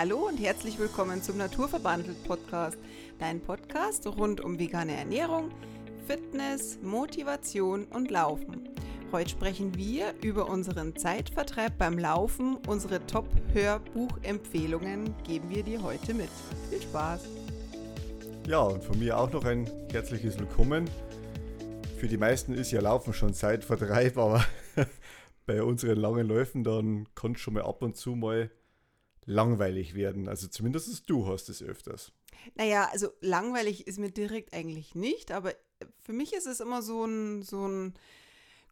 Hallo und herzlich willkommen zum Naturverbandelt Podcast, dein Podcast rund um vegane Ernährung, Fitness, Motivation und Laufen. Heute sprechen wir über unseren Zeitvertreib beim Laufen. Unsere Top-Hörbuchempfehlungen geben wir dir heute mit. Viel Spaß! Ja, und von mir auch noch ein herzliches Willkommen. Für die meisten ist ja Laufen schon Zeitvertreib, aber bei unseren langen Läufen, dann kann es schon mal ab und zu mal langweilig werden. Also zumindest du hast es öfters. Naja, also langweilig ist mir direkt eigentlich nicht, aber für mich ist es immer so ein, so ein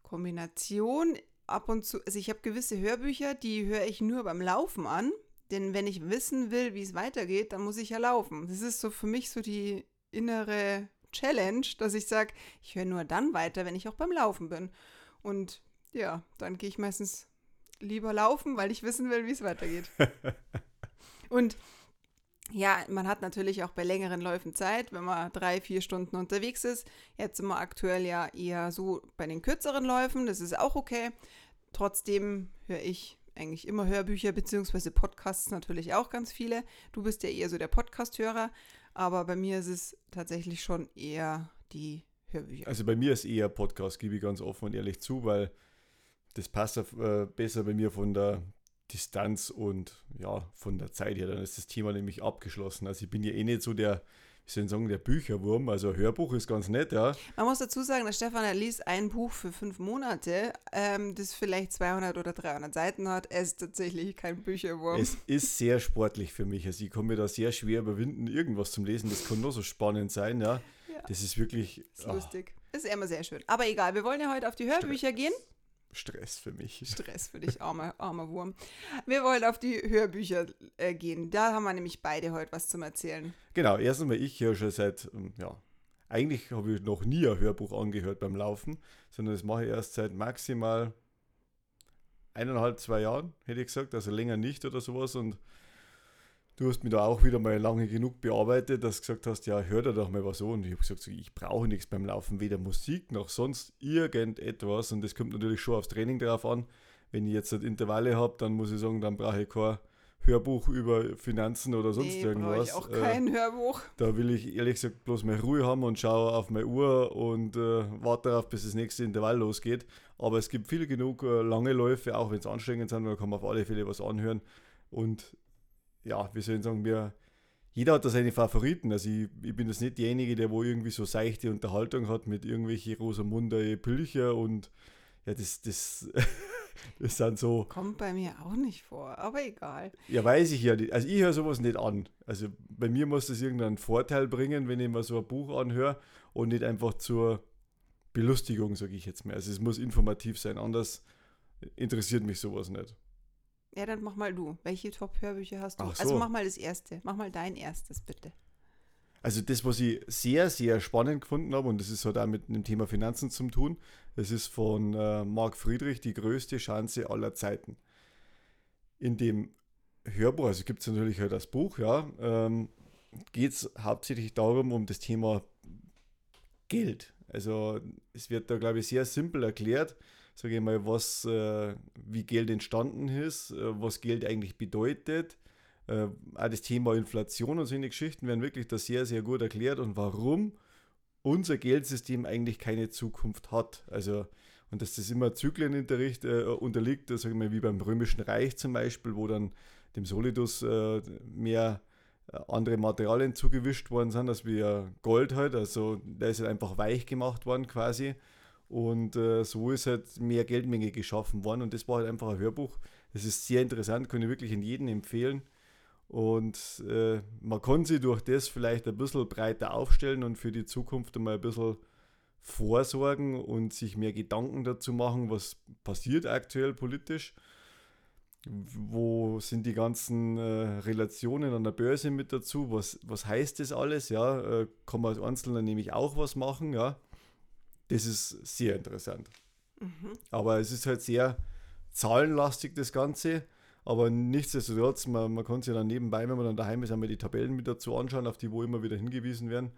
Kombination ab und zu. Also ich habe gewisse Hörbücher, die höre ich nur beim Laufen an. Denn wenn ich wissen will, wie es weitergeht, dann muss ich ja laufen. Das ist so für mich so die innere Challenge, dass ich sage, ich höre nur dann weiter, wenn ich auch beim Laufen bin. Und ja, dann gehe ich meistens lieber laufen, weil ich wissen will, wie es weitergeht. Und ja, man hat natürlich auch bei längeren Läufen Zeit, wenn man drei, vier Stunden unterwegs ist. Jetzt sind wir aktuell ja eher so bei den kürzeren Läufen, das ist auch okay. Trotzdem höre ich eigentlich immer Hörbücher bzw. Podcasts natürlich auch ganz viele. Du bist ja eher so der Podcast-Hörer, aber bei mir ist es tatsächlich schon eher die Hörbücher. Also bei mir ist eher Podcast, gebe ich ganz offen und ehrlich zu, weil das passt äh, besser bei mir von der Distanz und ja, von der Zeit her. Dann ist das Thema nämlich abgeschlossen. Also ich bin ja eh nicht so der, wie soll ich sagen, der Bücherwurm. Also Hörbuch ist ganz nett, ja. Man muss dazu sagen, der Stefan er liest ein Buch für fünf Monate, ähm, das vielleicht 200 oder 300 Seiten hat. Er ist tatsächlich kein Bücherwurm. Es ist sehr sportlich für mich. Also ich kann mir da sehr schwer überwinden, irgendwas zum Lesen. Das kann nur so spannend sein, ja. ja. Das ist wirklich... Das ist oh. lustig. Das ist immer sehr schön. Aber egal, wir wollen ja heute auf die Hörbücher gehen. Stress für mich. Stress für dich, armer, armer Wurm. Wir wollen auf die Hörbücher äh, gehen. Da haben wir nämlich beide heute was zum Erzählen. Genau, erst einmal ich höre schon seit, ähm, ja, eigentlich habe ich noch nie ein Hörbuch angehört beim Laufen, sondern das mache ich erst seit maximal eineinhalb, zwei Jahren, hätte ich gesagt, also länger nicht oder sowas und du hast mich da auch wieder mal lange genug bearbeitet, dass du gesagt hast, ja, hör da doch mal was an. Und ich habe gesagt, ich brauche nichts beim Laufen, weder Musik noch sonst irgendetwas. Und das kommt natürlich schon aufs Training drauf an. Wenn ich jetzt Intervalle habe, dann muss ich sagen, dann brauche ich kein Hörbuch über Finanzen oder sonst nee, irgendwas. Ich auch kein äh, Hörbuch. Da will ich ehrlich gesagt bloß mal Ruhe haben und schaue auf meine Uhr und äh, warte darauf, bis das nächste Intervall losgeht. Aber es gibt viel genug äh, lange Läufe, auch wenn es anstrengend sind, da kann man auf alle Fälle was anhören. Und ja, wie soll ich sagen, wir, jeder hat da seine Favoriten. Also ich, ich bin jetzt nicht derjenige, der wo irgendwie so seichte Unterhaltung hat mit irgendwelchen Rosamunde Pilcher und ja, das, das, das sind so. Kommt bei mir auch nicht vor, aber egal. Ja, weiß ich ja nicht. Also ich höre sowas nicht an. Also bei mir muss das irgendeinen Vorteil bringen, wenn ich mir so ein Buch anhöre und nicht einfach zur Belustigung, sage ich jetzt mal. Also es muss informativ sein, anders interessiert mich sowas nicht. Ja, dann mach mal du. Welche Top-Hörbücher hast du? Also so. Also mach mal das erste. Mach mal dein erstes, bitte. Also das, was ich sehr, sehr spannend gefunden habe, und das ist halt auch mit dem Thema Finanzen zu tun, das ist von äh, Marc Friedrich, die größte Chance aller Zeiten. In dem Hörbuch, also gibt es natürlich halt das Buch, ja, ähm, geht es hauptsächlich darum, um das Thema Geld. Also es wird da, glaube ich, sehr simpel erklärt, sage ich mal, was, äh, wie Geld entstanden ist, äh, was Geld eigentlich bedeutet. Äh, auch das Thema Inflation und solche Geschichten werden wirklich da sehr, sehr gut erklärt und warum unser Geldsystem eigentlich keine Zukunft hat. Also, und dass das immer Zyklen äh, unterliegt, sage ich mal, wie beim Römischen Reich zum Beispiel, wo dann dem Solidus äh, mehr äh, andere Materialien zugewischt worden sind, als wie Gold halt. Also da ist halt einfach weich gemacht worden quasi. Und äh, so ist halt mehr Geldmenge geschaffen worden. Und das war halt einfach ein Hörbuch. Das ist sehr interessant, kann ich wirklich in jedem empfehlen. Und äh, man kann sich durch das vielleicht ein bisschen breiter aufstellen und für die Zukunft einmal ein bisschen vorsorgen und sich mehr Gedanken dazu machen, was passiert aktuell politisch. Wo sind die ganzen äh, Relationen an der Börse mit dazu? Was, was heißt das alles? Ja, äh, kann man als Einzelner nämlich auch was machen, ja. Das ist sehr interessant. Mhm. Aber es ist halt sehr zahlenlastig, das Ganze. Aber nichtsdestotrotz, man, man kann sich dann nebenbei, wenn man dann daheim ist, einmal die Tabellen mit dazu anschauen, auf die wo immer wieder hingewiesen werden.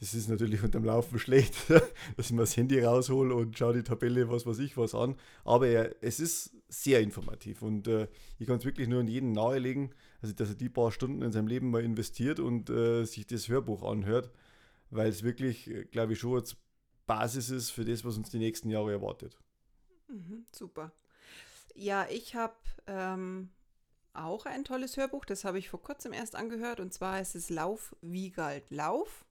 Das ist natürlich unterm Laufen schlecht, dass ich mir das Handy raushole und schaue die Tabelle, was weiß ich, was an. Aber er, es ist sehr informativ und äh, ich kann es wirklich nur an jeden nahelegen, also dass er die paar Stunden in seinem Leben mal investiert und äh, sich das Hörbuch anhört, weil es wirklich, äh, glaube ich, schon als Basis ist für das, was uns die nächsten Jahre erwartet. Mhm, super. Ja, ich habe ähm, auch ein tolles Hörbuch, das habe ich vor kurzem erst angehört und zwar ist es Lauf, Wiegald, Lauf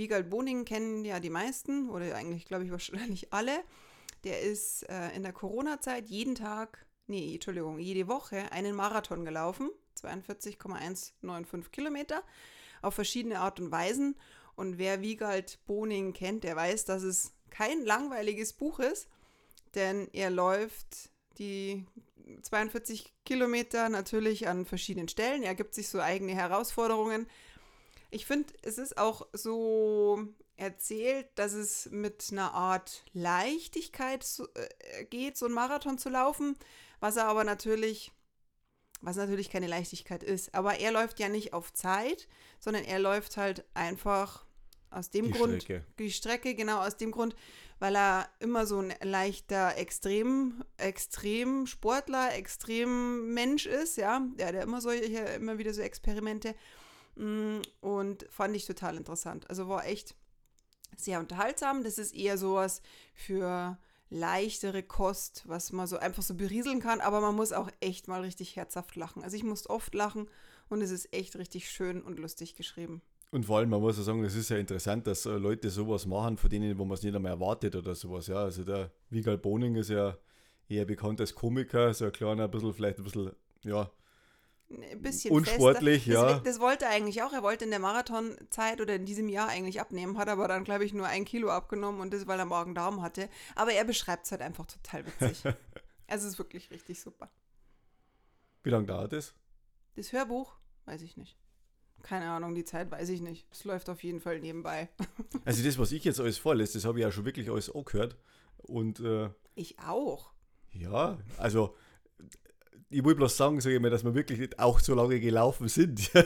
Wiegald Boning kennen ja die meisten oder eigentlich, glaube ich, wahrscheinlich alle. Der ist äh, in der Corona-Zeit jeden Tag, nee, Entschuldigung, jede Woche einen Marathon gelaufen. 42,195 Kilometer auf verschiedene Art und Weisen. Und wer Wiegald Boning kennt, der weiß, dass es kein langweiliges Buch ist, denn er läuft die 42 Kilometer natürlich an verschiedenen Stellen. Er gibt sich so eigene Herausforderungen. Ich finde, es ist auch so erzählt, dass es mit einer Art Leichtigkeit äh, geht, so einen Marathon zu laufen, was er aber natürlich, was natürlich keine Leichtigkeit ist. Aber er läuft ja nicht auf Zeit, sondern er läuft halt einfach aus dem Die Grund, Strecke. die Strecke, genau aus dem Grund, weil er immer so ein leichter Extrem, Extrem Sportler, Extrem Mensch ist, ja, der, der immer solche, immer wieder so Experimente Mm, Und fand ich total interessant. Also war echt sehr unterhaltsam. Das ist eher sowas für leichtere Kost, was man so einfach so berieseln kann, aber man muss auch echt mal richtig herzhaft lachen. Also ich musste oft lachen und es ist echt richtig schön und lustig geschrieben. Und vor allem, man muss ja sagen, es ist ja interessant, dass äh, Leute sowas machen, von denen, wo man es nicht einmal erwartet oder sowas. Ja, also der Wiegald Boning ist ja eher bekannt als Komiker, so ein kleiner, ein bisschen, vielleicht ein bisschen, ja, Ein bisschen Unsportlich, fester. ja. Das, das wollte er eigentlich auch. Er wollte in der Marathonzeit oder in diesem Jahr eigentlich abnehmen, hat aber dann, glaube ich, nur ein Kilo abgenommen und das, weil er Magen-Darm hatte. Aber er beschreibt es halt einfach total witzig. also es ist wirklich richtig super. wie lange dauert das? Das Hörbuch, weiß ich nicht. Keine Ahnung, die Zeit weiß ich nicht. Es läuft auf jeden Fall nebenbei. Also das, was ich jetzt alles vorlese, das habe ich ja schon wirklich alles auch gehört. Und äh, Ich auch. ja, also ich will bloß sagen, sage ich mal, dass wir wirklich nicht auch so lange gelaufen sind.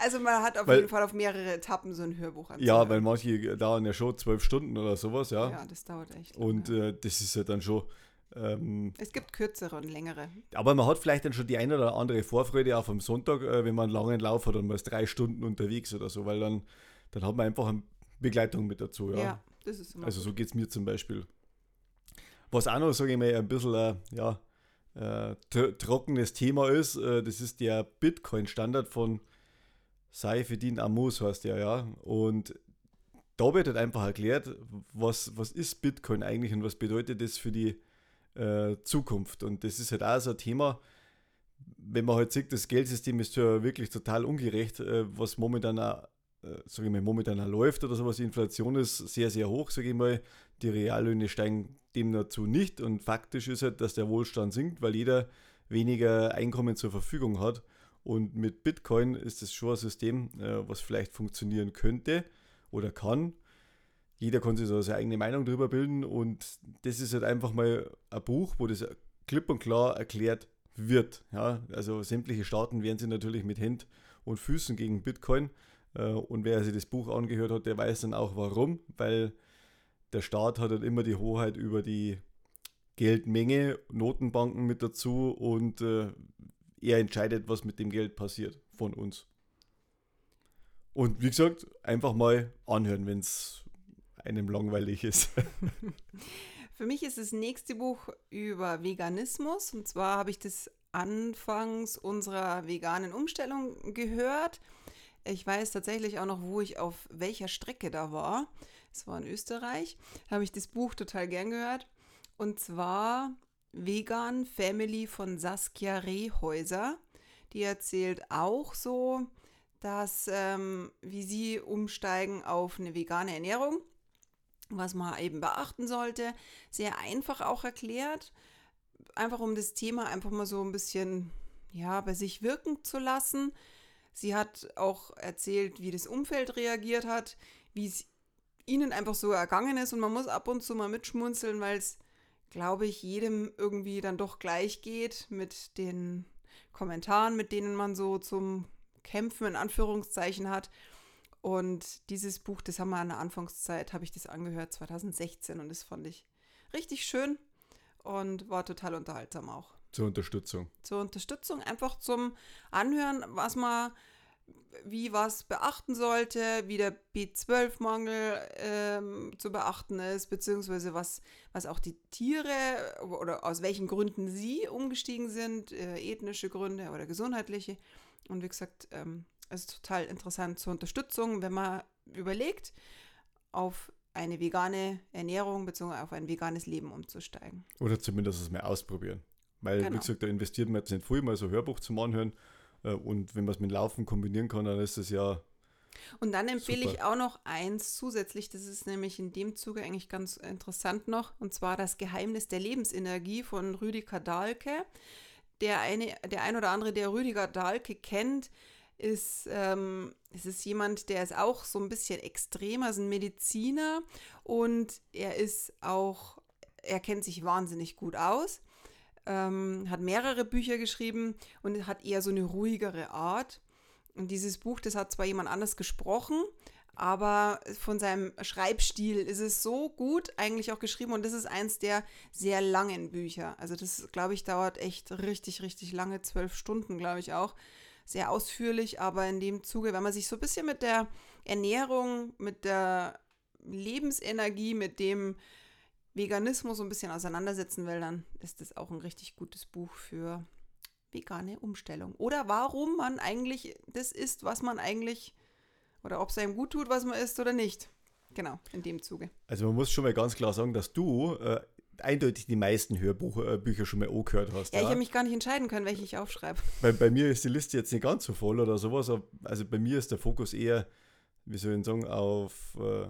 Also man hat auf Weil- jeden Fall auf mehrere Etappen so ein Hörbuch ja, anzuhören. weil manche dauern ja schon zwölf Stunden oder sowas, ja. Ja, das dauert echt. lange. Und äh, das ist ja dann schon. Ähm, es gibt kürzere und längere. aber man hat vielleicht dann schon die eine oder andere Vorfreude auch am Sonntag, äh, wenn man einen langen Lauf hat und man ist drei Stunden unterwegs oder so, weil dann, dann hat man einfach eine Begleitung mit dazu, Ja, ja. das ist immer Also so geht es mir zum Beispiel. Was auch noch, sage ich mal, ein bisschen äh, ja, äh, tr trockenes Thema ist, äh, das ist der Bitcoin-Standard von Saifeddin Amos, heißt der, ja. Und da wird halt einfach erklärt, was, was ist Bitcoin eigentlich und was bedeutet das für die äh, Zukunft. Und das ist halt auch so ein Thema, wenn man halt sieht, das Geldsystem ist ja wirklich total ungerecht, äh, was momentan auch, äh, sag ich mal, momentan auch läuft oder sowas. Die Inflation ist sehr, sehr hoch, sage ich mal. Die Reallöhne steigen dem dazu nicht und faktisch ist halt, dass der Wohlstand sinkt, weil jeder weniger Einkommen zur Verfügung hat. Und mit Bitcoin ist es schon ein System, was vielleicht funktionieren könnte oder kann. Jeder kann sich so seine eigene Meinung darüber bilden und das ist halt einfach mal ein Buch, wo das klipp und klar erklärt wird. Ja, also sämtliche Staaten wehren sich natürlich mit Händen und Füßen gegen Bitcoin. Äh, Und wer sich das Buch angehört hat, der weiß dann auch warum, weil der Staat hat halt immer die Hoheit über die Geldmenge, Notenbanken mit dazu und äh, er entscheidet, was mit dem Geld passiert von uns. Und wie gesagt, einfach mal anhören, wenn es einem langweilig ist. Für mich ist das nächste Buch über Veganismus. Und zwar habe ich das anfangs unserer veganen Umstellung gehört. Ich weiß tatsächlich auch noch, wo ich auf welcher Strecke da war. Es war in Österreich. Da habe ich das Buch total gern gehört. Und zwar Vegan Family von Saskia Rehäuser. Die erzählt auch so, dass ähm, wie sie umsteigen auf eine vegane Ernährung was man eben beachten sollte. Sehr einfach auch erklärt. Einfach um das Thema einfach mal so ein bisschen ja, bei sich wirken zu lassen. Sie hat auch erzählt, wie das Umfeld reagiert hat, wie es ihnen einfach so ergangen ist. Und man muss ab und zu mal mitschmunzeln, weil es, glaube ich, jedem irgendwie dann doch gleich geht mit den Kommentaren, mit denen man so zum Kämpfen in Anführungszeichen hat. Und dieses Buch, das haben wir an der Anfangszeit, habe ich das angehört, 2016. Und das fand ich richtig schön und war total unterhaltsam auch. Zur Unterstützung. Zur Unterstützung, einfach zum Anhören, was man wie was beachten sollte, wie der B12-Mangel ähm, zu beachten ist, beziehungsweise was, was auch die Tiere oder aus welchen Gründen sie umgestiegen sind, äh, ethnische Gründe oder gesundheitliche. Und wie gesagt, ähm, es ist total interessant zur Unterstützung, wenn man überlegt, auf eine vegane Ernährung bzw. auf ein veganes Leben umzusteigen. Oder zumindest es mal ausprobieren. Weil, genau. wie gesagt, da investiert man jetzt nicht viel, mal so Hörbuch zum Anhören. Äh, und wenn man es mit Laufen kombinieren kann, dann ist es ja. Und dann empfehle super. ich auch noch eins zusätzlich, das ist nämlich in dem Zuge eigentlich ganz interessant noch, und zwar das Geheimnis der Lebensenergie von Rüdiger Dahlke. Der, eine, der ein oder andere, der Rüdiger Dahlke kennt, ist, ähm, es ist jemand, der ist auch so ein bisschen extremer, ist ein Mediziner und er ist auch, er kennt sich wahnsinnig gut aus ähm, hat mehrere Bücher geschrieben und hat eher so eine ruhigere Art. Und dieses Buch, das hat zwar jemand anders gesprochen, aber von seinem Schreibstil ist es so gut eigentlich auch geschrieben und das ist eins der sehr langen Bücher. Also das, glaube ich, dauert echt richtig, richtig lange, zwölf Stunden, glaube ich auch. Sehr ausführlich, aber in dem Zuge, wenn man sich so ein bisschen mit der Ernährung, mit der Lebensenergie, mit dem Veganismus so ein bisschen auseinandersetzen will, dann ist das auch ein richtig gutes Buch für vegane Umstellung. Oder warum man eigentlich das isst, was man eigentlich, oder ob es einem gut tut, was man isst oder nicht. Genau, in dem Zuge. Also man muss schon mal ganz klar sagen, dass du äh, eindeutig die meisten Hörbücher äh, schon mal angehört hast. Ja, ja, ich habe mich gar nicht entscheiden können, welche ich aufschreibe. Bei, bei mir ist die Liste jetzt nicht ganz so voll oder sowas. Also bei mir ist der Fokus eher wie soll ich sagen, auf äh,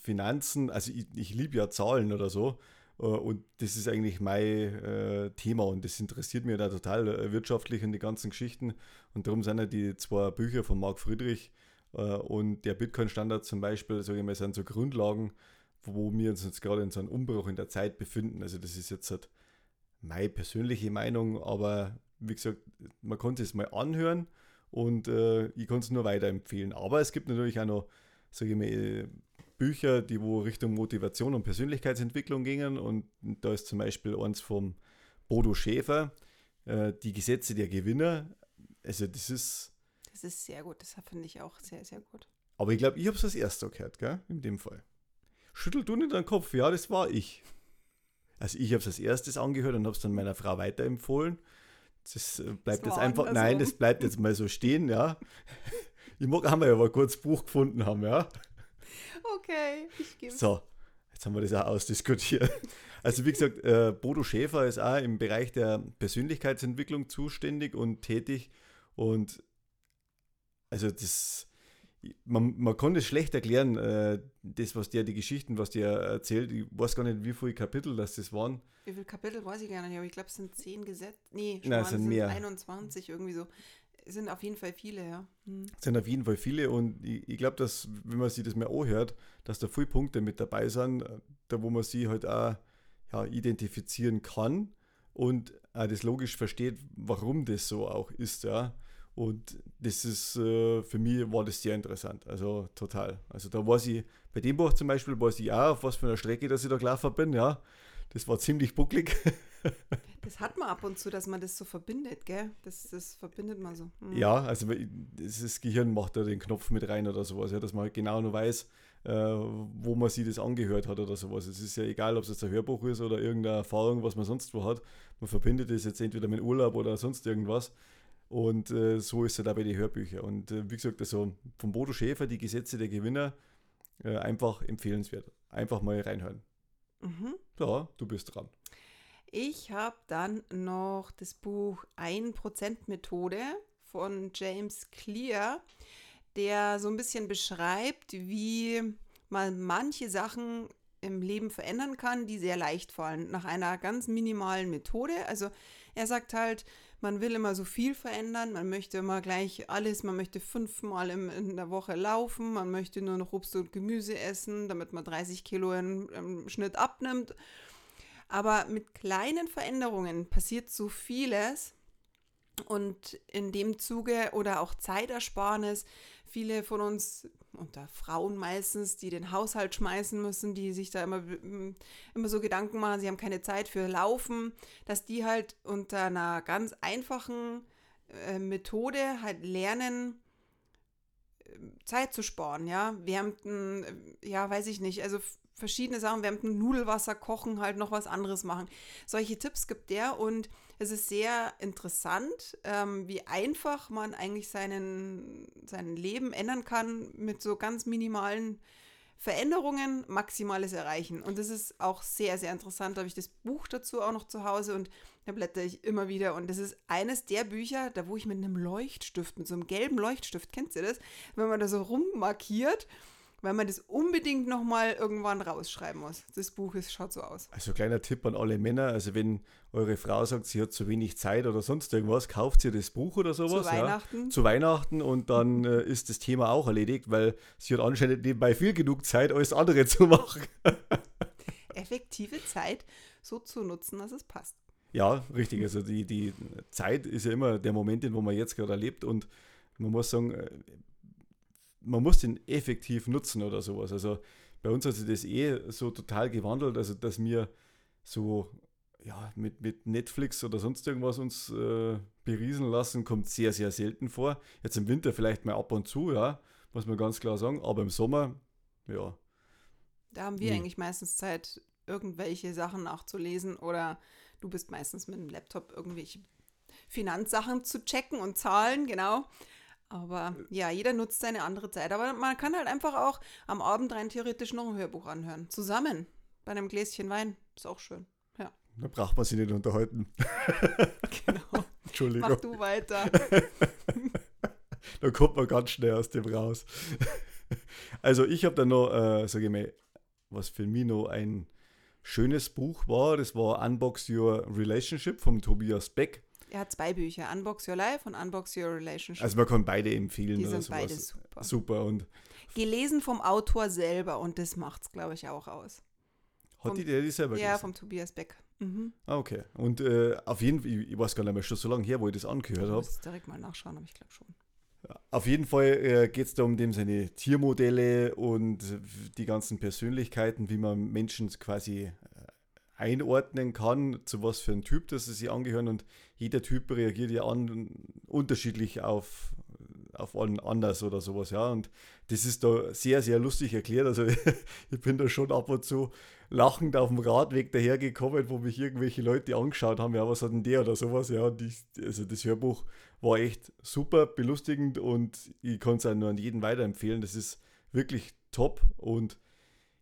Finanzen. Also ich, ich liebe ja Zahlen oder so. Äh, und das ist eigentlich mein äh, Thema und das interessiert mich da total äh, wirtschaftlich und die ganzen Geschichten. Und darum sind ja die zwei Bücher von Marc Friedrich äh, und der Bitcoin-Standard zum Beispiel, sage ich mal, sind so Grundlagen, wo wir uns jetzt gerade in so einem Umbruch in der Zeit befinden. Also das ist jetzt halt meine persönliche Meinung, aber wie gesagt, man konnte es mal anhören und äh, ich kann es nur weiterempfehlen. Aber es gibt natürlich auch noch, sage ich mal, Bücher, die wo Richtung Motivation und Persönlichkeitsentwicklung gingen. Und da ist zum Beispiel eins vom Bodo Schäfer, äh, Die Gesetze der Gewinner. Also das ist... Das ist sehr gut, das finde ich auch sehr, sehr gut. Aber ich glaube, ich habe es das erste gehört, gell? in dem Fall. Schüttel du nicht deinen Kopf, ja, das war ich. Also ich habe es als erstes angehört und habe es dann meiner Frau weiterempfohlen. Das äh, bleibt das jetzt einfach, nein, das bleibt jetzt mal so stehen, ja. Ich mag, haben wir ja mal kurz Buch gefunden haben, ja. Okay, ich gebe So, jetzt haben wir das auch ausdiskutiert. Also wie gesagt, äh, Bodo Schäfer ist auch im Bereich der Persönlichkeitsentwicklung zuständig und tätig und also das man, man kann das schlecht erklären, äh, das, was der, die Geschichten, was der erzählt. Ich weiß gar nicht, wie viele Kapitel das, das waren. Wie viele Kapitel weiß ich gar nicht, aber ich glaube, es sind zehn Gesetze. Nee, Nein, es sind, sind mehr. 21, irgendwie so. Es sind auf jeden Fall viele, ja. Hm. Es sind auf jeden Fall viele und ich, ich glaube, dass, wenn man sich das mehr anhört, dass da viele Punkte mit dabei sind, da wo man sie halt auch ja, identifizieren kann und auch das logisch versteht, warum das so auch ist, ja. Und das ist äh, für mich war das sehr interessant. Also total. Also da war sie, bei dem Buch zum Beispiel, weiß ich auch, auf was für einer Strecke, dass ich da gelaufen bin, ja. Das war ziemlich bucklig. das hat man ab und zu, dass man das so verbindet, gell? Das, das verbindet man so. Mhm. Ja, also das Gehirn macht da den Knopf mit rein oder sowas, ja, dass man halt genau nur weiß, äh, wo man sich das angehört hat oder sowas. Es ist ja egal, ob es jetzt ein Hörbuch ist oder irgendeine Erfahrung, was man sonst wo hat. Man verbindet das jetzt entweder mit Urlaub oder sonst irgendwas. Und äh, so ist es da bei den Hörbüchern. Und äh, wie gesagt, also von Bodo Schäfer, die Gesetze der Gewinner, äh, einfach empfehlenswert. Einfach mal reinhören. Mhm. Ja, du bist dran. Ich habe dann noch das Buch 1% Methode von James Clear, der so ein bisschen beschreibt, wie man manche Sachen im Leben verändern kann, die sehr leicht fallen, nach einer ganz minimalen Methode. Also er sagt halt, man will immer so viel verändern, man möchte immer gleich alles, man möchte fünfmal im, in der Woche laufen, man möchte nur noch Obst und Gemüse essen, damit man 30 Kilo im, im Schnitt abnimmt. Aber mit kleinen Veränderungen passiert so vieles. Und in dem Zuge oder auch Zeitersparnis, viele von uns, unter Frauen meistens, die den Haushalt schmeißen müssen, die sich da immer, immer so Gedanken machen, sie haben keine Zeit für Laufen, dass die halt unter einer ganz einfachen äh, Methode halt lernen, Zeit zu sparen, ja. Wärmten, äh, ja, weiß ich nicht, also verschiedene Sachen, wärmten Nudelwasser kochen, halt noch was anderes machen. Solche Tipps gibt der und es ist sehr interessant, ähm, wie einfach man eigentlich seinen, sein Leben ändern kann mit so ganz minimalen Veränderungen, maximales erreichen. Und das ist auch sehr, sehr interessant. Da habe ich das Buch dazu auch noch zu Hause und da blätter ich immer wieder. Und das ist eines der Bücher, da wo ich mit einem Leuchtstift, mit so einem gelben Leuchtstift, kennt ihr das? Wenn man da so rummarkiert weil man das unbedingt nochmal irgendwann rausschreiben muss. Das Buch ist, schaut so aus. Also kleiner Tipp an alle Männer, also wenn eure Frau sagt, sie hat zu wenig Zeit oder sonst irgendwas, kauft ihr das Buch oder sowas. Zu Weihnachten. Ja, zu Weihnachten und dann äh, ist das Thema auch erledigt, weil sie hat anscheinend nebenbei viel genug Zeit, alles andere zu machen. Effektive Zeit so zu nutzen, dass es passt. Ja, richtig. Also die, die Zeit ist ja immer der Moment, in wo man jetzt gerade erlebt und man muss sagen, äh, man muss den effektiv nutzen oder sowas. Also bei uns hat sich das eh so total gewandelt, also dass wir so ja, mit, mit Netflix oder sonst irgendwas uns äh, beriesen lassen, kommt sehr, sehr selten vor. Jetzt im Winter vielleicht mal ab und zu, ja, muss man ganz klar sagen, aber im Sommer, ja. Da haben wir nee. eigentlich meistens Zeit, irgendwelche Sachen nachzulesen oder du bist meistens mit dem Laptop irgendwelche Finanzsachen zu checken und Zahlen, genau. Aber ja, jeder nutzt seine andere Zeit. Aber man kann halt einfach auch am Abend rein theoretisch noch ein Hörbuch anhören. Zusammen. Bei einem Gläschen Wein. Ist auch schön. Ja. Da braucht man sich nicht unterhalten. genau. Entschuldigung. Mach du weiter. da kommt man ganz schnell aus dem raus. also ich habe dann noch, äh, sage ich mal, was für mich noch ein schönes Buch war. Das war Unbox Your Relationship vom Tobias Beck. Er hat zwei Bücher, Unbox Your Life und Unbox Your Relationship. Also man kann beide empfehlen. Die sind sowas. beide super. Super. Und Gelesen vom Autor selber und das macht es, glaube ich, auch aus. Hat vom, die der die selber gelesen? Ja, vom Tobias Beck. Mhm. Ah, okay. Und äh, auf jeden Fall, ich, ich weiß gar nicht mehr, schon so lange her, wo ich das angehört habe. Ich muss direkt mal nachschauen, aber ich glaube schon. Auf jeden Fall äh, geht es da um dem seine Tiermodelle und die ganzen Persönlichkeiten, wie man Menschen quasi einordnen kann, zu was für ein Typ das sie angehören. Und jeder Typ reagiert ja an, unterschiedlich auf, auf allen anders oder sowas, ja. Und das ist da sehr, sehr lustig erklärt. Also ich bin da schon ab und zu lachend auf dem Radweg dahergekommen, wo mich irgendwelche Leute angeschaut haben, ja, was hat denn der oder sowas, ja. Und ich, also das Hörbuch war echt super belustigend und ich kann es auch nur an jeden weiterempfehlen. Das ist wirklich top und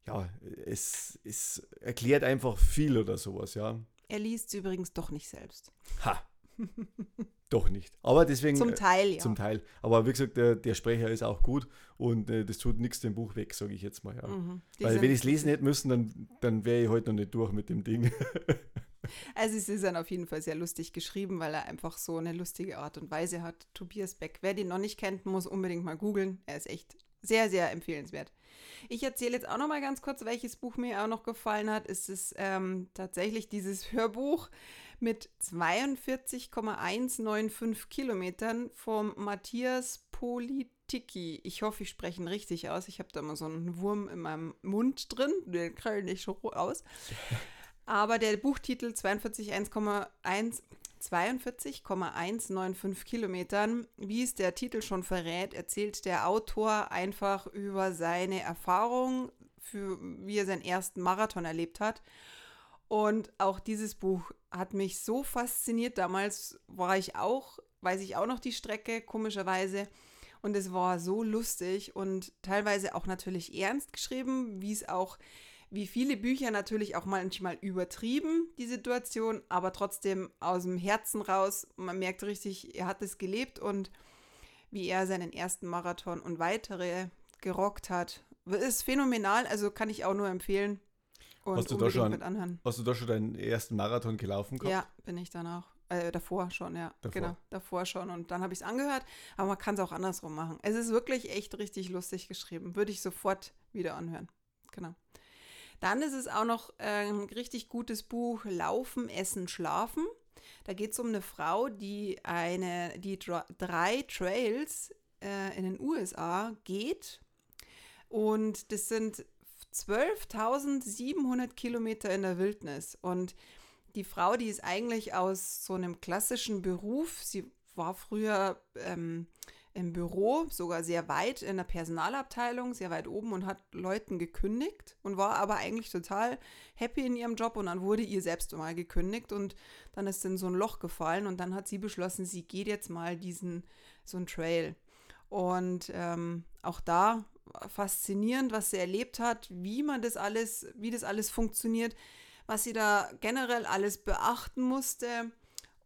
ja, es, es erklärt einfach viel oder sowas, ja. Er liest es übrigens doch nicht selbst. Ha! doch nicht. Aber deswegen. Zum Teil, ja. Zum Teil. Aber wie gesagt, der, der Sprecher ist auch gut und äh, das tut nichts dem Buch weg, sage ich jetzt mal. Ja. Mhm. Weil wenn ich es lesen hätte müssen, dann, dann wäre ich heute noch nicht durch mit dem Ding. also es ist dann auf jeden Fall sehr lustig geschrieben, weil er einfach so eine lustige Art und Weise hat. Tobias Beck. Wer den noch nicht kennt, muss unbedingt mal googeln. Er ist echt sehr, sehr empfehlenswert. Ich erzähle jetzt auch noch mal ganz kurz, welches Buch mir auch noch gefallen hat. Es ist ähm, tatsächlich dieses Hörbuch mit 42,195 Kilometern vom Matthias Politiki. Ich hoffe, ich spreche ihn richtig aus. Ich habe da mal so einen Wurm in meinem Mund drin. Den kriege ich nicht aus. Aber der Buchtitel 42,1 42,195 Kilometern. Wie es der Titel schon verrät, erzählt der Autor einfach über seine Erfahrung, für, wie er seinen ersten Marathon erlebt hat. Und auch dieses Buch hat mich so fasziniert. Damals war ich auch, weiß ich auch noch die Strecke, komischerweise. Und es war so lustig und teilweise auch natürlich ernst geschrieben, wie es auch wie viele Bücher natürlich auch manchmal übertrieben, die Situation, aber trotzdem aus dem Herzen raus. Man merkt richtig, er hat es gelebt und wie er seinen ersten Marathon und weitere gerockt hat. Ist phänomenal, also kann ich auch nur empfehlen. Und hast, du da schon, mit anhören. hast du da schon deinen ersten Marathon gelaufen gehabt? Ja, bin ich dann auch. Äh, davor schon, ja. Davor. Genau, davor schon. Und dann habe ich es angehört, aber man kann es auch andersrum machen. Es ist wirklich echt richtig lustig geschrieben. Würde ich sofort wieder anhören. Genau. Dann ist es auch noch ein richtig gutes Buch Laufen, Essen, Schlafen. Da geht es um eine Frau, die eine, die drei Trails äh, in den USA geht. Und das sind 12.700 Kilometer in der Wildnis. Und die Frau, die ist eigentlich aus so einem klassischen Beruf. Sie war früher ähm, im Büro, sogar sehr weit in der Personalabteilung, sehr weit oben und hat Leuten gekündigt und war aber eigentlich total happy in ihrem Job und dann wurde ihr selbst mal gekündigt und dann ist in so ein Loch gefallen und dann hat sie beschlossen, sie geht jetzt mal diesen, so einen Trail. Und ähm, auch da faszinierend, was sie erlebt hat, wie man das alles, wie das alles funktioniert, was sie da generell alles beachten musste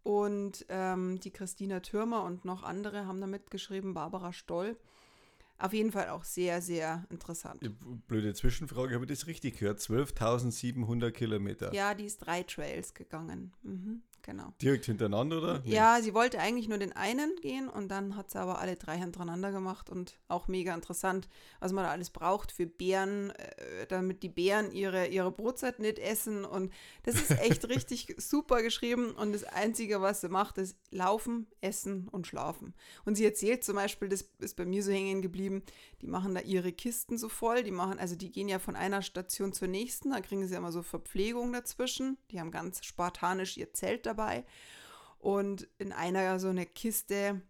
und ähm, die Christina Türmer und noch andere haben da mitgeschrieben, Barbara Stoll. Auf jeden Fall auch sehr, sehr interessant. Blöde Zwischenfrage, habe ich das richtig gehört? 12.700 Kilometer. Ja, die ist drei Trails gegangen. Mhm genau. Direkt hintereinander, oder? Nee. Ja, sie wollte eigentlich nur den einen gehen und dann hat sie aber alle drei hintereinander gemacht und auch mega interessant, was man da alles braucht für Bären, äh, damit die Bären ihre, ihre Brotzeit nicht essen und das ist echt richtig super geschrieben und das Einzige, was sie macht, ist laufen, essen und schlafen. Und sie erzählt zum Beispiel, das ist bei mir so hängen geblieben, die machen da ihre Kisten so voll, die machen, also die gehen ja von einer Station zur nächsten, da kriegen sie immer so Verpflegung dazwischen, die haben ganz spartanisch ihr Zelt dabei. Und in einer so eine Kiste,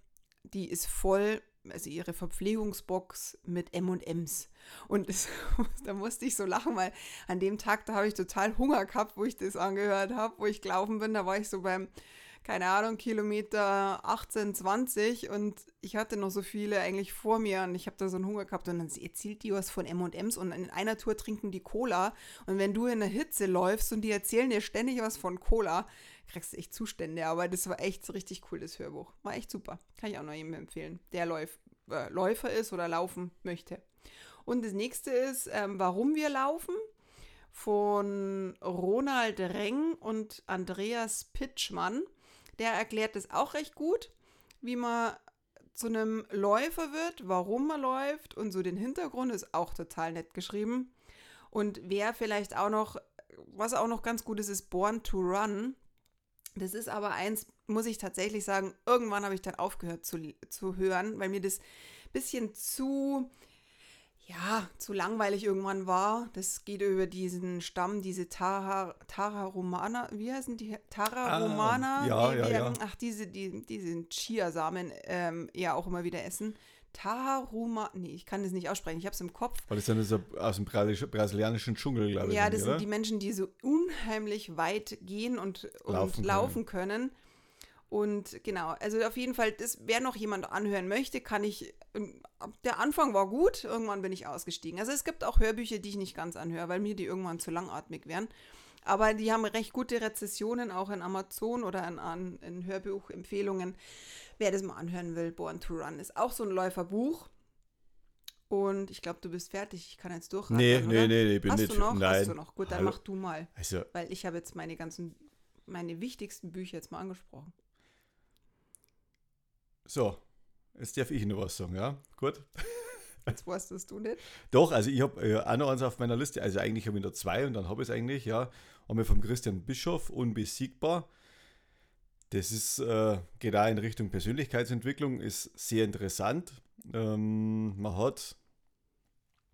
die ist voll, also ihre Verpflegungsbox mit M&Ms. Und das, da musste ich so lachen, weil an dem Tag, da habe ich total Hunger gehabt, wo ich das angehört habe, wo ich gelaufen bin. Da war ich so beim keine Ahnung, Kilometer 18, 20 und ich hatte noch so viele eigentlich vor mir und ich habe da so einen Hunger gehabt und dann erzählt die was von M&M's und in einer Tour trinken die Cola und wenn du in der Hitze läufst und die erzählen dir ständig was von Cola, kriegst du echt Zustände, aber das war echt so richtig cool, das Hörbuch. War echt super. Kann ich auch noch jedem empfehlen, der Läuf, äh, Läufer ist oder laufen möchte. Und das nächste ist, ähm, warum wir laufen von Ronald Reng und Andreas Pitschmann. Der erklärt es auch recht gut, wie man zu einem Läufer wird, warum man läuft und so den Hintergrund ist auch total nett geschrieben. Und wer vielleicht auch noch, was auch noch ganz gut ist, ist Born to Run. Das ist aber eins, muss ich tatsächlich sagen, irgendwann habe ich dann aufgehört zu, zu hören, weil mir das ein bisschen zu ja, zu langweilig irgendwann war. Das geht über diesen Stamm, diese Tara, Tara Romana, wie heißen die? Tara ah, Romana? Ja, ja, ja. Ach, diese, die, diese Chiasamen ähm, ja auch immer wieder essen. Taruma, nee, ich kann das nicht aussprechen, ich habe es im Kopf. Weil das dann so aus dem brasilianischen Dschungel, glaube ich. Ja, das sind oder? die Menschen, die so unheimlich weit gehen und, und laufen, laufen können. können. Und genau, also auf jeden Fall, das, wer noch jemand anhören möchte, kann ich. Ähm, der Anfang war gut, irgendwann bin ich ausgestiegen. Also es gibt auch Hörbücher, die ich nicht ganz anhöre, weil mir die irgendwann zu langatmig wären. Aber die haben recht gute Rezessionen, auch in Amazon oder in, in Hörbuchempfehlungen. Wer das mal anhören will, Born to Run ist auch so ein Läuferbuch. Und ich glaube, du bist fertig. Ich kann jetzt durchraten, Nee, nee, nee, nee, bin Hast nicht. Du noch? Nein. Hast du noch? Gut, dann Hallo. mach du mal. Also, weil ich habe jetzt meine ganzen, meine wichtigsten Bücher jetzt mal angesprochen. So, jetzt darf ich noch was sagen, ja? Gut. Jetzt weißt du nicht. Doch, also ich habe äh, auch noch eins auf meiner Liste. Also eigentlich habe ich noch zwei und dann habe ich es eigentlich, ja. Wir vom Christian Bischof, Unbesiegbar. Das ist, äh, geht auch in Richtung Persönlichkeitsentwicklung, ist sehr interessant. Ähm, man hat,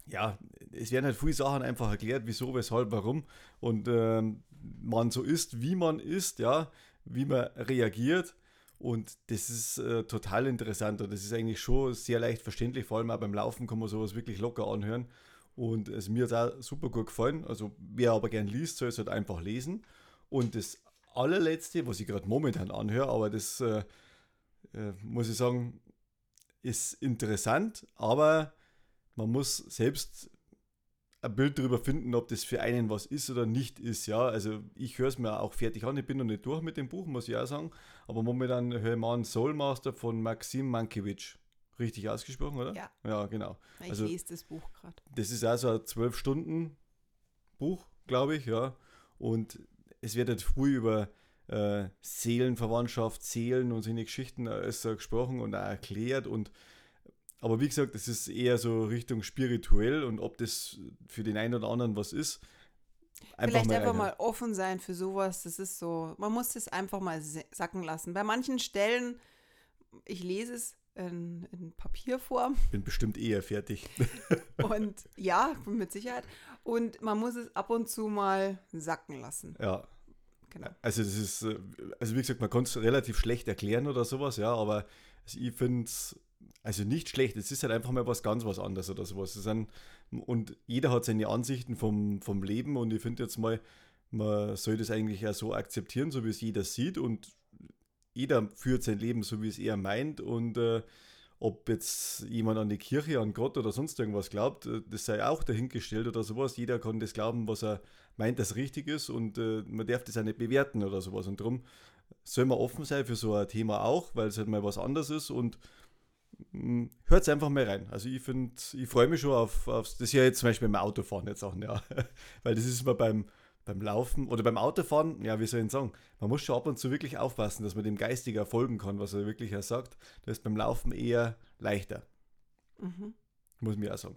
ja, es werden halt viele Sachen einfach erklärt, wieso, weshalb, warum. Und ähm, man so ist, wie man ist, ja, wie man reagiert. Und das ist äh, total interessant und das ist eigentlich schon sehr leicht verständlich. Vor allem auch beim Laufen kann man sowas wirklich locker anhören. Und es mir hat auch super gut gefallen. Also wer aber gern liest, soll es halt einfach lesen. Und das allerletzte, was ich gerade momentan anhöre, aber das äh, äh, muss ich sagen, ist interessant, aber man muss selbst ein Bild darüber finden, ob das für einen was ist oder nicht ist. Ja, also ich höre es mir auch fertig an. Ich bin noch nicht durch mit dem Buch, muss ich auch sagen. Aber momentan höre ich mal einen Soulmaster von Maxim Mankiewicz. Richtig ausgesprochen, oder? Ja. Ja, genau. Ich also, lese das Buch gerade. Das ist also ein zwölf Stunden Buch, glaube ich, ja. Und es wird halt früh über äh, Seelenverwandtschaft, Seelen und solche Geschichten äh, gesprochen und auch erklärt und aber wie gesagt, das ist eher so Richtung spirituell und ob das für den einen oder anderen was ist, Einfach Vielleicht mal einfach mal offen sein für sowas. Das ist so, man muss es einfach mal sacken lassen. Bei manchen Stellen, ich lese es in, in Papierform. Bin bestimmt eher fertig. Und ja, mit Sicherheit. Und man muss es ab und zu mal sacken lassen. Ja. Genau. Also das ist, äh, also wie gesagt, man kann es relativ schlecht erklären oder sowas, ja, aber also ich finde es also nicht schlecht, es ist halt einfach mal was ganz was anderes oder sowas. Sind, und jeder hat seine Ansichten vom, vom Leben und ich finde jetzt mal, man soll das eigentlich auch so akzeptieren, so wie es jeder sieht und jeder führt sein Leben so, wie es er meint und äh, ob jetzt jemand an die Kirche, an Gott oder sonst irgendwas glaubt, äh, das sei auch dahingestellt oder sowas. Jeder kann das glauben, was er meint, das richtig ist und äh, man darf das auch nicht bewerten oder sowas. Und darum soll man offen sein für so ein Thema auch, weil es halt mal was anderes ist und hört es einfach mal rein. Also ich finde, ich freue mich schon auf, auf das ja jetzt zum Beispiel beim Autofahren jetzt auch, ja. weil das ist immer beim, beim Laufen oder beim Autofahren, ja, wie soll ich sagen, man muss schon ab und zu wirklich aufpassen, dass man dem Geistiger folgen kann, was er wirklich sagt. Das ist beim Laufen eher leichter. Mhm. Muss mir auch sagen.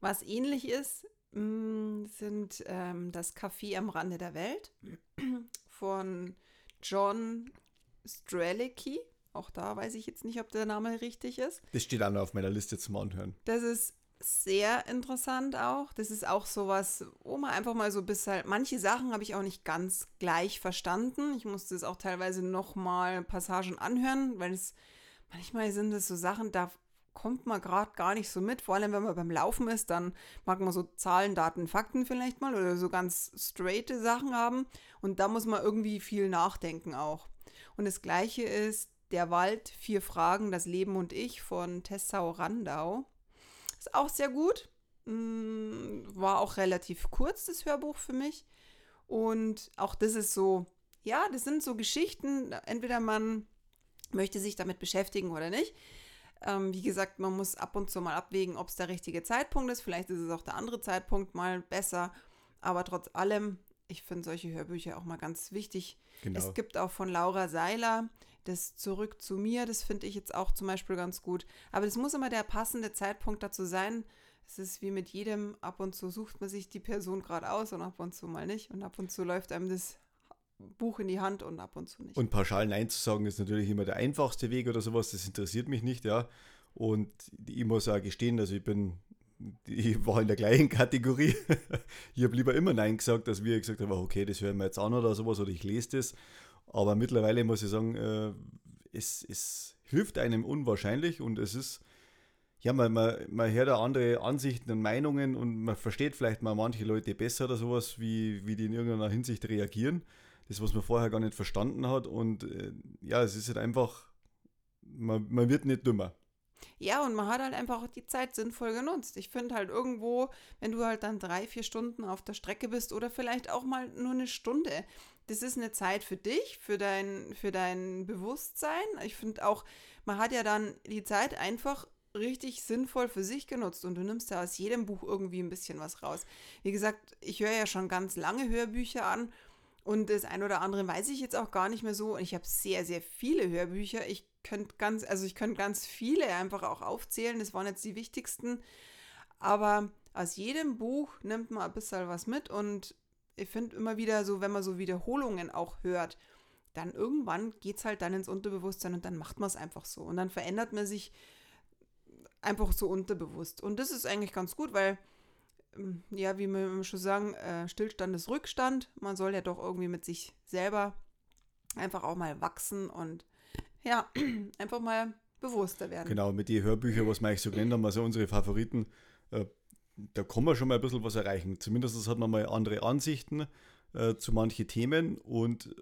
Was ähnlich ist, mm, sind ähm, das Café am Rande der Welt von John Strelicky. Auch da weiß ich jetzt nicht, ob der Name richtig ist. Das steht auch noch auf meiner Liste zum Anhören. Das ist sehr interessant auch. Das ist auch sowas, wo man einfach mal so bis halt, manche Sachen habe ich auch nicht ganz gleich verstanden. Ich musste es auch teilweise nochmal Passagen anhören, weil es manchmal sind es so Sachen, da kommt man gerade gar nicht so mit. Vor allem, wenn man beim Laufen ist, dann mag man so Zahlen, Daten, Fakten vielleicht mal oder so ganz straighte Sachen haben. Und da muss man irgendwie viel nachdenken auch. Und das Gleiche ist Der Wald, vier Fragen, das Leben und ich von Tessau Randau. Ist auch sehr gut. Mm, war auch relativ kurz, das Hörbuch für mich. Und auch das ist so, ja, das sind so Geschichten, entweder man möchte sich damit beschäftigen oder nicht. Ähm, wie gesagt, man muss ab und zu mal abwägen, ob es der richtige Zeitpunkt ist. Vielleicht ist es auch der andere Zeitpunkt mal besser. Aber trotz allem, ich finde solche Hörbücher auch mal ganz wichtig. Genau. Es gibt auch von Laura Seiler das Zurück zu mir, das finde ich jetzt auch zum Beispiel ganz gut. Aber es muss immer der passende Zeitpunkt dazu sein. Es ist wie mit jedem, ab und zu sucht man sich die Person gerade aus und ab und zu mal nicht. Und ab und zu läuft einem das Buch in die Hand und ab und zu nicht. Und pauschal Nein zu sagen ist natürlich immer der einfachste Weg oder sowas. Das interessiert mich nicht, ja. Und ich muss auch gestehen, also ich bin, ich war in der gleichen Kategorie. ich habe lieber immer Nein gesagt, als wir gesagt haben, okay, das hören wir jetzt an oder sowas oder ich lese das. Aber mittlerweile muss ich sagen, äh, es, es hilft einem unwahrscheinlich und es ist, ja, man, man, man hört da andere Ansichten und Meinungen und man versteht vielleicht mal manche Leute besser oder sowas, wie, wie die in irgendeiner Hinsicht reagieren. Das, was man vorher gar nicht verstanden hat. Und äh, ja, es ist halt einfach, man, man wird nicht dümmer. Ja, und man hat halt einfach auch die Zeit sinnvoll genutzt. Ich finde halt irgendwo, wenn du halt dann drei, vier Stunden auf der Strecke bist oder vielleicht auch mal nur eine Stunde, das ist eine Zeit für dich, für dein, für dein Bewusstsein. Ich finde auch, man hat ja dann die Zeit einfach richtig sinnvoll für sich genutzt und du nimmst ja aus jedem Buch irgendwie ein bisschen was raus. Wie gesagt, ich höre ja schon ganz lange Hörbücher an und das ein oder andere weiß ich jetzt auch gar nicht mehr so. Und ich habe sehr, sehr viele Hörbücher. Ich könnte ganz, also ich könnte ganz viele einfach auch aufzählen. Das waren jetzt die wichtigsten. Aber aus jedem Buch nimmt man ein bisschen was mit und ich finde immer wieder so, wenn man so Wiederholungen auch hört, dann irgendwann geht es halt dann ins Unterbewusstsein und dann macht man es einfach so. Und dann verändert man sich einfach so unterbewusst. Und das ist eigentlich ganz gut, weil, ähm, ja, wie wir schon sagen, äh, Stillstand ist Rückstand. Man soll ja doch irgendwie mit sich selber einfach auch mal wachsen und ja, einfach mal bewusster werden. Genau, mit den Hörbüchern, was wir eigentlich so genannt haben, also unsere Favoriten, äh, da kann man schon mal ein bisschen was erreichen. Zumindest hat man mal andere Ansichten äh, zu manchen Themen und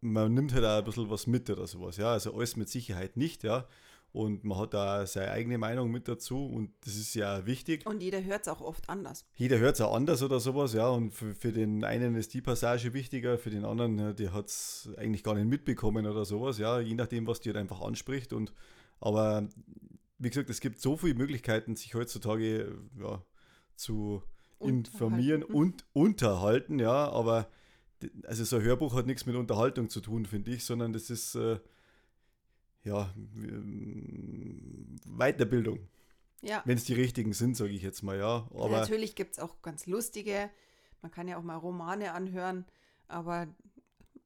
man nimmt halt auch ein bisschen was mit oder sowas. Ja, also alles mit Sicherheit nicht, ja. Und man hat da seine eigene Meinung mit dazu und das ist ja wichtig. Und jeder hört es auch oft anders. Jeder hört es auch anders oder sowas, ja. Und für, für, den einen ist die Passage wichtiger, für den anderen, der hat es eigentlich gar nicht mitbekommen oder sowas, ja. Je nachdem, was dir halt einfach anspricht. Und aber wie gesagt, es gibt so viele Möglichkeiten, sich heutzutage ja, zu informieren und unterhalten, ja, aber also so ein Hörbuch hat nichts mit Unterhaltung zu tun, finde ich, sondern das ist äh, ja Weiterbildung. Ja. Wenn es die richtigen sind, sage ich jetzt mal, ja. Aber Natürlich gibt es auch ganz lustige Man kann ja auch mal Romane anhören, aber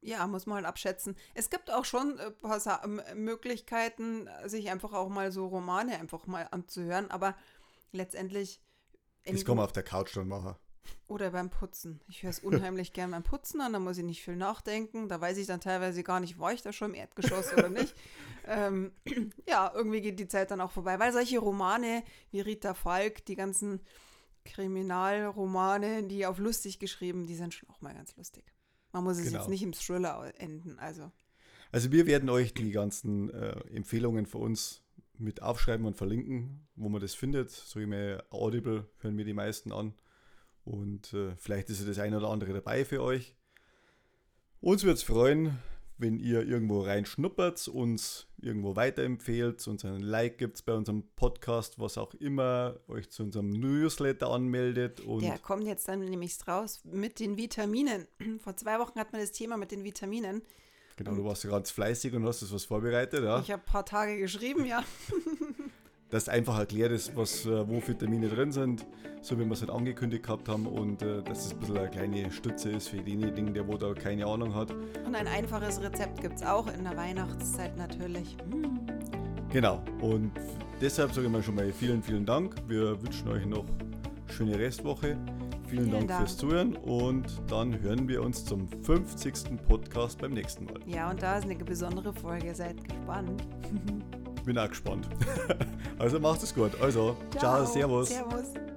ja, muss man halt abschätzen. Es gibt auch schon ein paar Sa Möglichkeiten, sich einfach auch mal so Romane einfach mal anzuhören, aber letztendlich. Das kann man auf der Couch dann machen. Oder beim Putzen. Ich höre es unheimlich gern beim Putzen an, da muss ich nicht viel nachdenken. Da weiß ich dann teilweise gar nicht, war ich da schon im Erdgeschoss oder nicht. Ähm, ja, irgendwie geht die Zeit dann auch vorbei, weil solche Romane wie Rita Falk, die ganzen Kriminalromane, die auf lustig geschrieben, die sind schon auch mal ganz lustig. Man muss es genau. jetzt nicht im Thriller enden, also. Also wir werden euch die ganzen äh, Empfehlungen für uns mit aufschreiben und verlinken, wo man das findet. So wie mir Audible hören mir die meisten an. Und äh, vielleicht ist ja das eine oder andere dabei für euch. Uns würde es freuen, wenn ihr irgendwo reinschnuppert, uns irgendwo weiterempfehlt, uns einen Like gibt bei unserem Podcast, was auch immer, euch zu unserem Newsletter anmeldet. Und Der kommt jetzt dann nämlich raus mit den Vitaminen. Vor zwei Wochen hat man das Thema mit den Vitaminen. Genau, du warst ja ganz fleißig und hast das was vorbereitet, ja? Ich habe ein paar Tage geschrieben, ja. dass einfach erklärt ist, was, äh, wo Vitamine drin sind, so wie wir es halt angekündigt gehabt haben und äh, dass es ein bisschen eine kleine Stütze ist für denjenigen, der wo da keine Ahnung hat. Und ein einfaches Rezept gibt es auch in der Weihnachtszeit natürlich. Hm. Genau, und deshalb sage ich mal schon mal vielen, vielen Dank. Wir wünschen euch noch schöne Restwoche. Vielen, vielen Dank, Dank, fürs Zuhören und dann hören wir uns zum 50. Podcast beim nächsten Mal. Ja, und da ist eine besondere Folge. Seid gespannt. Bin auch gespannt. also macht es gut. Also, ciao, ciao servus. Servus.